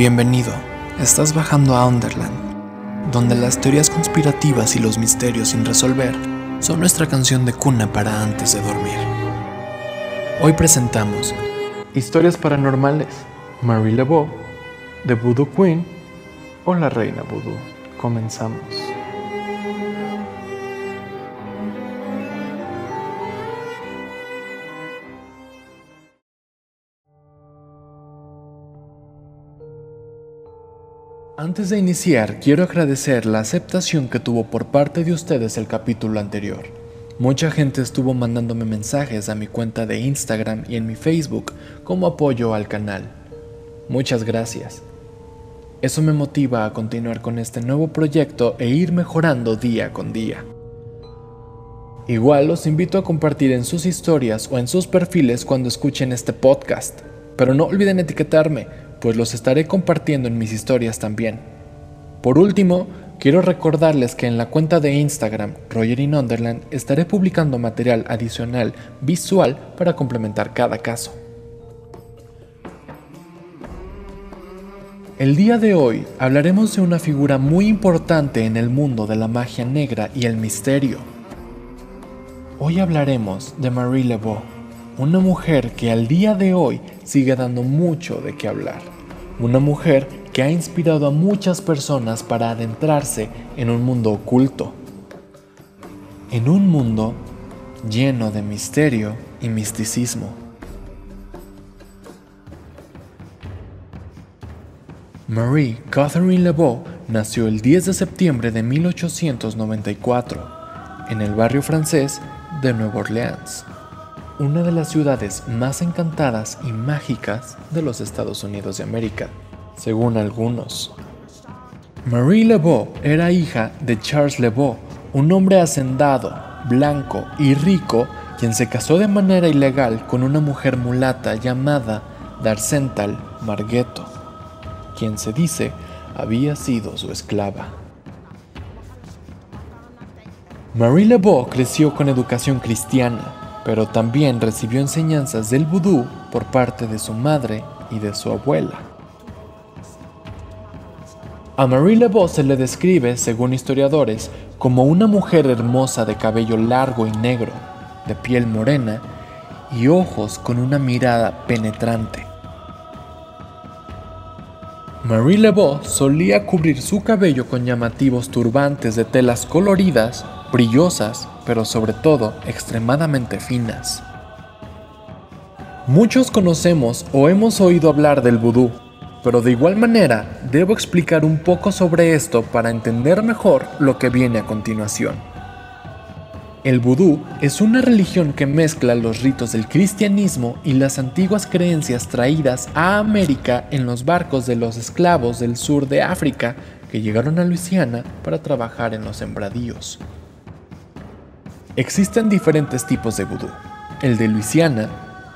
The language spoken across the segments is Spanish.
Bienvenido, estás bajando a Underland, donde las teorías conspirativas y los misterios sin resolver son nuestra canción de cuna para antes de dormir. Hoy presentamos Historias Paranormales, Marie Laveau, The Voodoo Queen o La Reina Voodoo. Comenzamos. Antes de iniciar, quiero agradecer la aceptación que tuvo por parte de ustedes el capítulo anterior. Mucha gente estuvo mandándome mensajes a mi cuenta de Instagram y en mi Facebook como apoyo al canal. Muchas gracias. Eso me motiva a continuar con este nuevo proyecto e ir mejorando día con día. Igual los invito a compartir en sus historias o en sus perfiles cuando escuchen este podcast, pero no olviden etiquetarme pues los estaré compartiendo en mis historias también. Por último, quiero recordarles que en la cuenta de Instagram Roger in Underland estaré publicando material adicional visual para complementar cada caso. El día de hoy hablaremos de una figura muy importante en el mundo de la magia negra y el misterio. Hoy hablaremos de Marie Laveau, una mujer que al día de hoy sigue dando mucho de qué hablar. Una mujer que ha inspirado a muchas personas para adentrarse en un mundo oculto. En un mundo lleno de misterio y misticismo. Marie Catherine Laveau nació el 10 de septiembre de 1894 en el barrio francés de Nueva Orleans una de las ciudades más encantadas y mágicas de los Estados Unidos de América, según algunos. Marie Laveau era hija de Charles Laveau, un hombre hacendado, blanco y rico, quien se casó de manera ilegal con una mujer mulata llamada Darcental Marghetto, quien se dice había sido su esclava. Marie Laveau creció con educación cristiana pero también recibió enseñanzas del vudú por parte de su madre brillosas pero sobre todo extremadamente finas. Muchos conocemos o hemos oído hablar del vudú, pero de igual manera debo explicar un poco sobre esto para entender mejor lo que viene a continuación. El vudú es una religión que mezcla los ritos del cristianismo y las antiguas creencias traídas a América en los barcos de los esclavos del sur de África que llegaron a Luisiana para trabajar en los sembradíos. Existen diferentes tipos de vudú. El de Luisiana,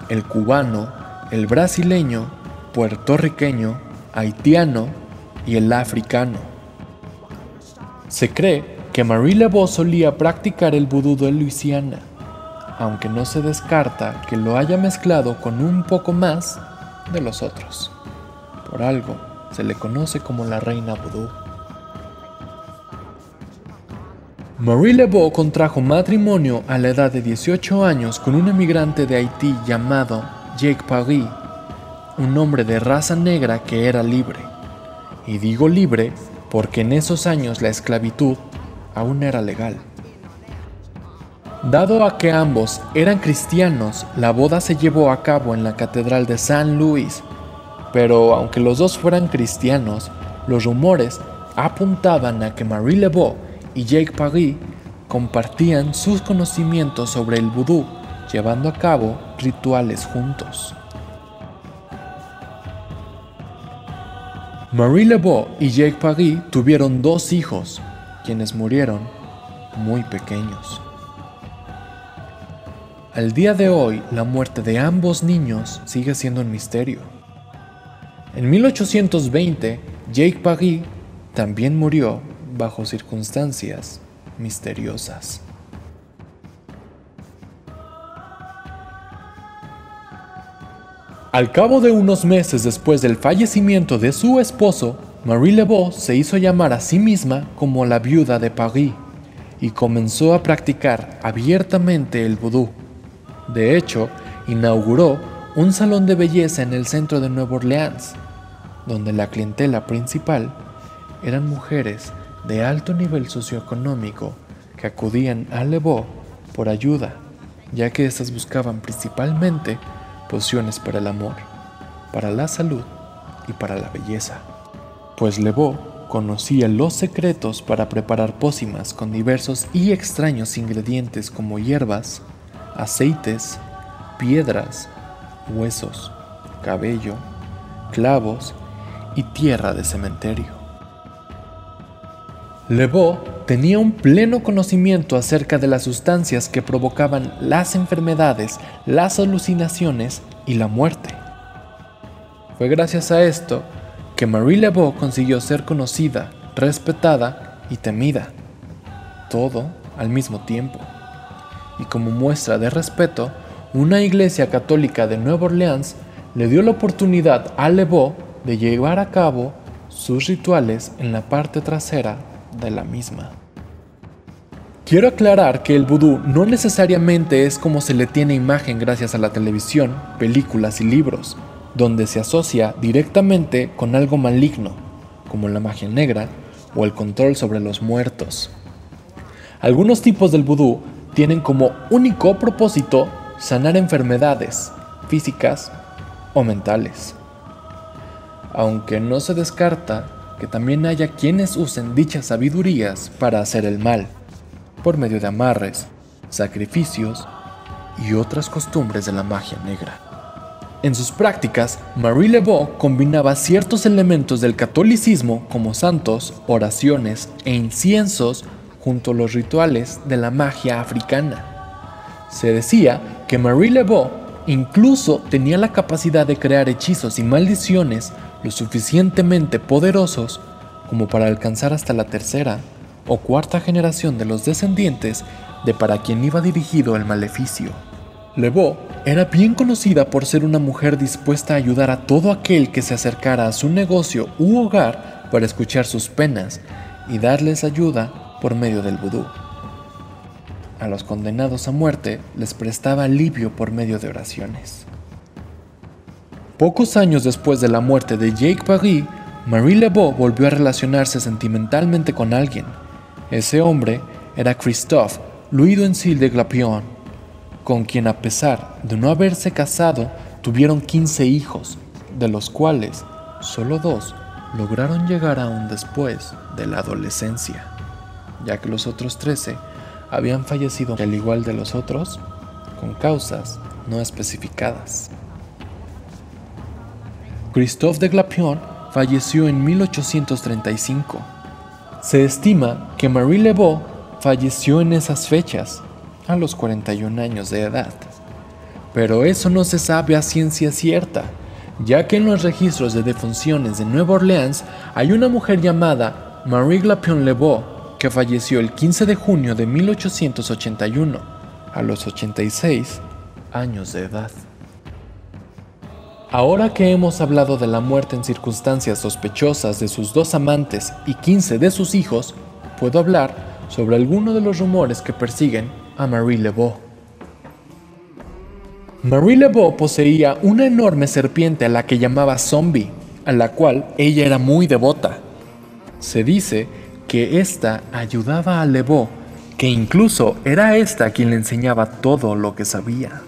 el cubano, el brasileño, puertorriqueño, haitiano y el africano. Se cree que Marie Laveau solía practicar el vudú de Luisiana, aunque no se descarta que lo haya mezclado con un poco más de los otros. Por algo se le conoce como la reina vudú. Marie Laveau contrajo matrimonio a la edad de 18 años con un emigrante de Haití llamado Jake Paris, un hombre de raza negra que era libre. Y digo libre porque en esos años la esclavitud aún era legal. Dado a que ambos eran cristianos, la boda se llevó a cabo en la Catedral de San Luis, pero aunque los dos fueran cristianos, los rumores apuntaban a que Marie Laveau y Jake Paris compartían sus conocimientos sobre el vudú, llevando a cabo rituales juntos. Marie Laveau y Jake Paris tuvieron dos hijos, quienes murieron muy pequeños. Al día de hoy, la muerte de ambos niños sigue siendo un misterio. En 1820, Jake Paris también murió bajo circunstancias misteriosas. Al cabo de unos meses después del fallecimiento de su esposo, Marie Lebeau se hizo llamar a sí misma como la viuda de Paris y comenzó a practicar abiertamente el vudú. De hecho, inauguró un salón de belleza en el centro de Nueva Orleans, donde la clientela principal eran mujeres de alto nivel socioeconómico que acudían a Lebeau por ayuda, ya que éstas buscaban principalmente pociones para el amor, para la salud y para la belleza. Pues Lebeau conocía los secretos para preparar pócimas con diversos y extraños ingredientes como hierbas, aceites, piedras, huesos, cabello, clavos y tierra de cementerio. Lebeau tenía un pleno conocimiento acerca de las sustancias que provocaban las enfermedades, las alucinaciones y la muerte. Fue gracias a esto que Marie Lebeau consiguió ser conocida, respetada y temida, todo al mismo tiempo. Y como muestra de respeto, una iglesia católica de Nueva Orleans le dio la oportunidad a Lebeau de llevar a cabo sus rituales en la parte trasera de la misma. Quiero aclarar que el vudú no necesariamente es como se le tiene imagen gracias a la televisión, películas y libros, donde se asocia directamente con algo maligno, como la magia negra o el control sobre los muertos. Algunos tipos del vudú tienen como único propósito sanar enfermedades físicas o mentales. Aunque no se descarta que también haya quienes usen dichas sabidurías para hacer el mal, por medio de amarres, sacrificios y otras costumbres de la magia negra. En sus prácticas, Marie Lebeau combinaba ciertos elementos del catolicismo como santos, oraciones e inciensos junto a los rituales de la magia africana. Se decía que Marie Lebeau incluso tenía la capacidad de crear hechizos y maldiciones lo suficientemente poderosos como para alcanzar hasta la tercera o cuarta generación de los descendientes de para quien iba dirigido el maleficio. Lebeau era bien conocida por ser una mujer dispuesta a ayudar a todo aquel que se acercara a su negocio u hogar para escuchar sus penas y darles ayuda por medio del vudú. A los condenados a muerte les prestaba alivio por medio de oraciones. Pocos años después de la muerte de Jake Paris, Marie Lebeau volvió a relacionarse sentimentalmente con alguien. Ese hombre era Christophe Louis de Glapion, con quien a pesar de no haberse casado, tuvieron 15 hijos, de los cuales solo dos lograron llegar aún después de la adolescencia, ya que los otros 13 habían fallecido al igual de los otros, con causas no especificadas. Christophe de Glapion falleció en 1835. Se estima que Marie Lebeau falleció en esas fechas, a los 41 años de edad. Pero eso no se sabe a ciencia cierta, ya que en los registros de defunciones de Nueva Orleans hay una mujer llamada Marie Glapion Lebeau que falleció el 15 de junio de 1881, a los 86 años de edad. Ahora que hemos hablado de la muerte en circunstancias sospechosas de sus dos amantes y 15 de sus hijos, puedo hablar sobre algunos de los rumores que persiguen a Marie Lebeau. Marie Lebeau poseía una enorme serpiente a la que llamaba Zombie, a la cual ella era muy devota. Se dice que ésta ayudaba a Lebeau, que incluso era ésta quien le enseñaba todo lo que sabía.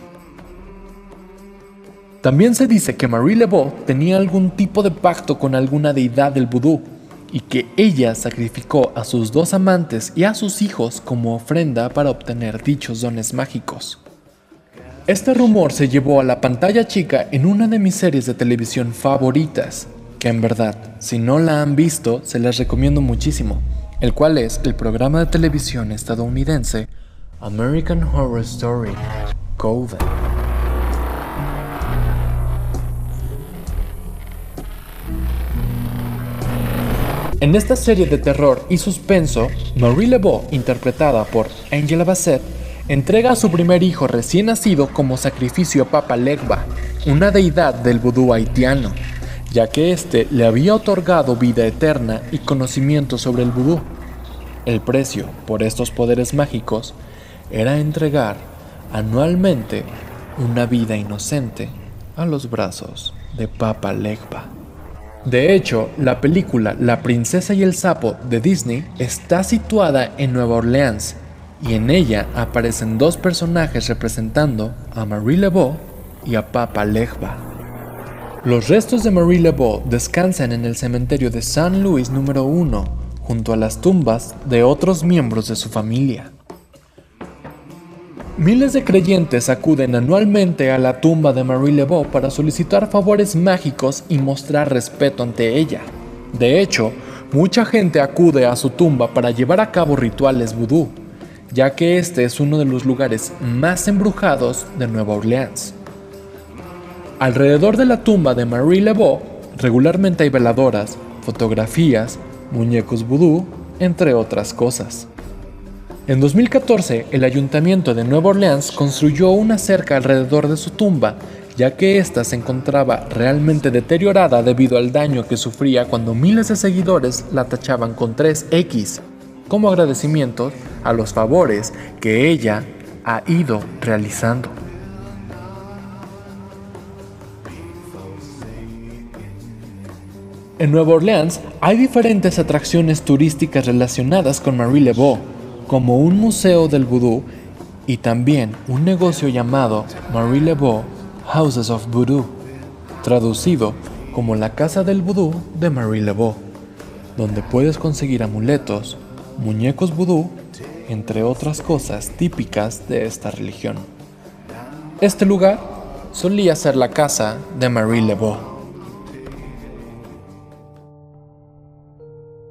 También se dice que Marie Lebeau tenía algún tipo de pacto con alguna deidad del vudú y que ella sacrificó a sus dos amantes y a sus hijos como ofrenda para obtener dichos dones mágicos. Este rumor se llevó a la pantalla chica en una de mis series de televisión favoritas, que en verdad, si no la han visto, se las recomiendo muchísimo, el cual es el programa de televisión estadounidense American Horror Story, Coven. En esta serie de terror y suspenso, Marie Lebeau, interpretada por Angela Bassett, entrega a su primer hijo recién nacido como sacrificio a Papa Legba, una deidad del vudú haitiano, ya que éste le había otorgado vida eterna y conocimiento sobre el vudú. El precio por estos poderes mágicos era entregar anualmente una vida inocente a los brazos de Papa Legba. De hecho, la película La princesa y el sapo de Disney está situada en Nueva Orleans y en ella aparecen dos personajes representando a Marie Laveau y a Papa Legba. Los restos de Marie Laveau descansan en el cementerio de San Luis número 1, junto a las tumbas de otros miembros de su familia. Miles de creyentes acuden anualmente a la tumba de Marie Laveau para solicitar favores mágicos y mostrar respeto ante ella. De hecho, mucha gente acude a su tumba para llevar a cabo rituales vudú, ya que este es uno de los lugares más embrujados de Nueva Orleans. Alrededor de la tumba de Marie Laveau regularmente hay veladoras, fotografías, muñecos vudú, entre otras cosas. En 2014, el ayuntamiento de Nueva Orleans construyó una cerca alrededor de su tumba, ya que ésta se encontraba realmente deteriorada debido al daño que sufría cuando miles de seguidores la tachaban con 3X, como agradecimiento a los favores que ella ha ido realizando. En Nueva Orleans hay diferentes atracciones turísticas relacionadas con Marie Laveau, como un museo del vudú y también un negocio llamado Marie Laveau Houses of Voodoo, traducido como la casa del vudú de Marie Laveau, donde puedes conseguir amuletos, muñecos vudú, entre otras cosas típicas de esta religión. Este lugar solía ser la casa de Marie Laveau.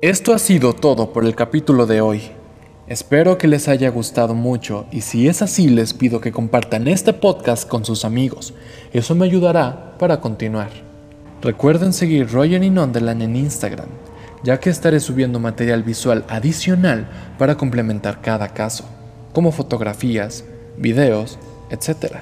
Esto ha sido todo por el capítulo de hoy. Espero que les haya gustado mucho y si es así les pido que compartan este podcast con sus amigos. Eso me ayudará para continuar. Recuerden seguir Roger y Nonderland en Instagram, ya que estaré subiendo material visual adicional para complementar cada caso, como fotografías, videos, etc.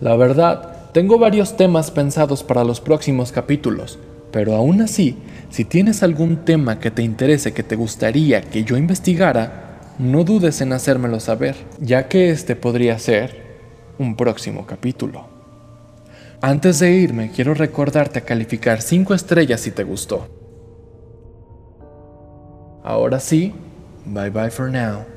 La verdad, tengo varios temas pensados para los próximos capítulos, pero aún así, si tienes algún tema que te interese que te gustaría que yo investigara, no dudes en hacérmelo saber, ya que este podría ser un próximo capítulo. Antes de irme, quiero recordarte a calificar 5 estrellas si te gustó. Ahora sí, bye bye for now.